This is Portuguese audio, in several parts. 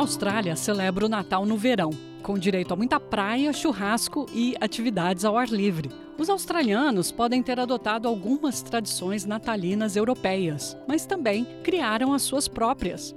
Austrália celebra o Natal no verão, com direito a muita praia, churrasco e atividades ao ar livre. Os australianos podem ter adotado algumas tradições natalinas europeias, mas também criaram as suas próprias.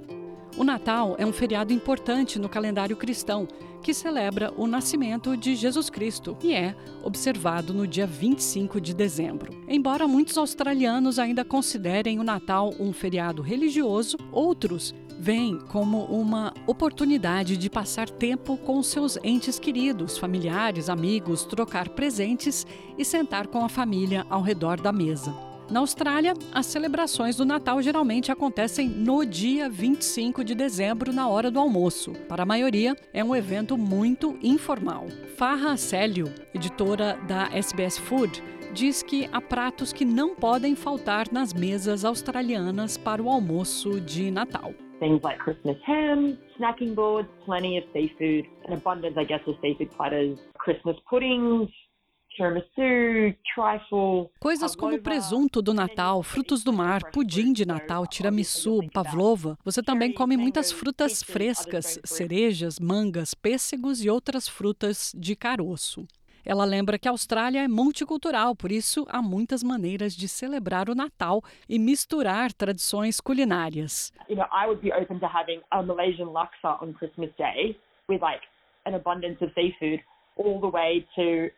O Natal é um feriado importante no calendário cristão, que celebra o nascimento de Jesus Cristo e é observado no dia 25 de dezembro. Embora muitos australianos ainda considerem o Natal um feriado religioso, outros veem como uma oportunidade de passar tempo com seus entes queridos, familiares, amigos, trocar presentes e sentar com a família ao redor da mesa. Na Austrália, as celebrações do Natal geralmente acontecem no dia 25 de dezembro, na hora do almoço. Para a maioria, é um evento muito informal. Farha Célio, editora da SBS Food, diz que há pratos que não podem faltar nas mesas australianas para o almoço de Natal. Things like Christmas ham, snacking boards, plenty of seafood, an abundance, I guess, of seafood platters, Christmas puddings, Coisas como presunto do Natal, frutos do mar, pudim de Natal, tiramisu, pavlova. Você também come muitas frutas frescas, cerejas, mangas, pêssegos e outras frutas de caroço. Ela lembra que a Austrália é multicultural, por isso há muitas maneiras de celebrar o Natal e misturar tradições culinárias. You know, I would be open to having a Malaysian laksa on Christmas Day with like an abundance of seafood all the way to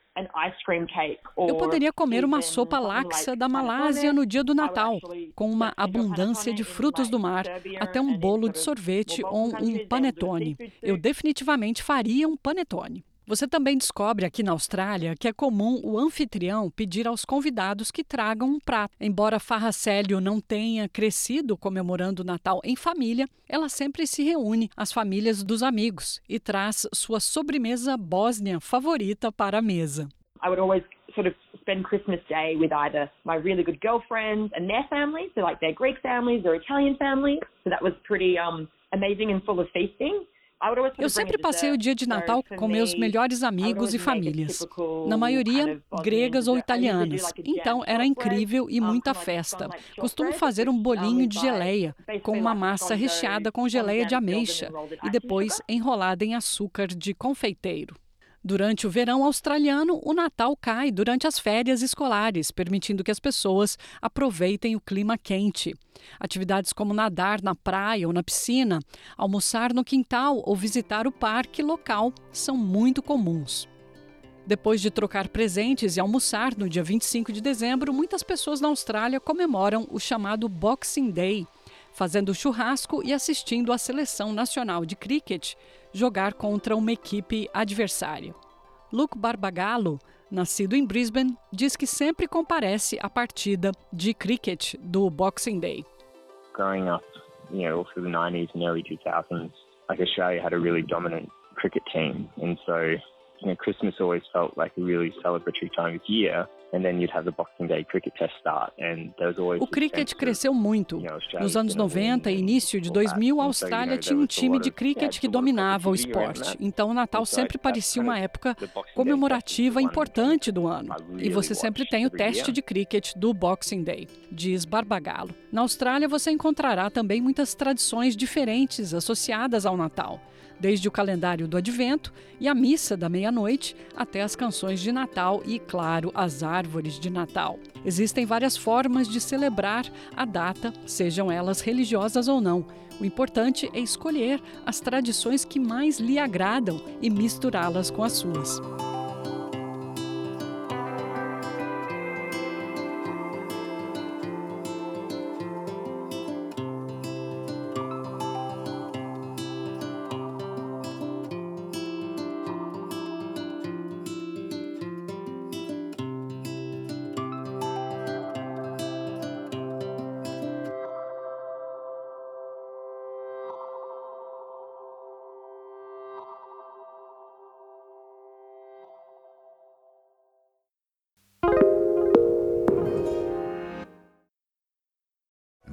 eu poderia comer uma sopa laxa da Malásia no dia do Natal, com uma abundância de frutos do mar, até um bolo de sorvete ou um panetone. Eu definitivamente faria um panetone. Você também descobre aqui na Austrália que é comum o anfitrião pedir aos convidados que tragam um prato. Embora Farracélio não tenha crescido comemorando o Natal em família, ela sempre se reúne às famílias dos amigos e traz sua sobremesa bósnia favorita para a mesa. I would always sort of spend Christmas Day with either my really good girlfriends and their families, so like their Greek families, their Italian families. So that was pretty um, amazing and full of feasting. Eu sempre passei o dia de Natal com meus melhores amigos e famílias, na maioria gregas ou italianas. Então era incrível e muita festa. Costumo fazer um bolinho de geleia, com uma massa recheada com geleia de ameixa e depois enrolada em açúcar de confeiteiro. Durante o verão australiano, o Natal cai durante as férias escolares, permitindo que as pessoas aproveitem o clima quente. Atividades como nadar na praia ou na piscina, almoçar no quintal ou visitar o parque local são muito comuns. Depois de trocar presentes e almoçar no dia 25 de dezembro, muitas pessoas na Austrália comemoram o chamado Boxing Day, fazendo churrasco e assistindo à seleção nacional de cricket jogar contra uma equipe adversária. Luke Barbagallo, nascido em Brisbane, diz que sempre comparece à partida de cricket do Boxing Day. Growing up, you know, through the 90s and early 2000s, like Australia had a really dominant cricket team, and so you know, Christmas always felt like a really celebratory time of year. O cricket cresceu muito. Nos anos 90 e início de 2000, a Austrália tinha um time de cricket que dominava o esporte. Então, o Natal sempre parecia uma época comemorativa importante do ano. E você sempre tem o teste de cricket do Boxing Day, diz Barbagalo. Na Austrália, você encontrará também muitas tradições diferentes associadas ao Natal desde o calendário do Advento e a missa da meia-noite até as canções de Natal e, claro, as árvores de Natal. Existem várias formas de celebrar a data, sejam elas religiosas ou não. O importante é escolher as tradições que mais lhe agradam e misturá-las com as suas.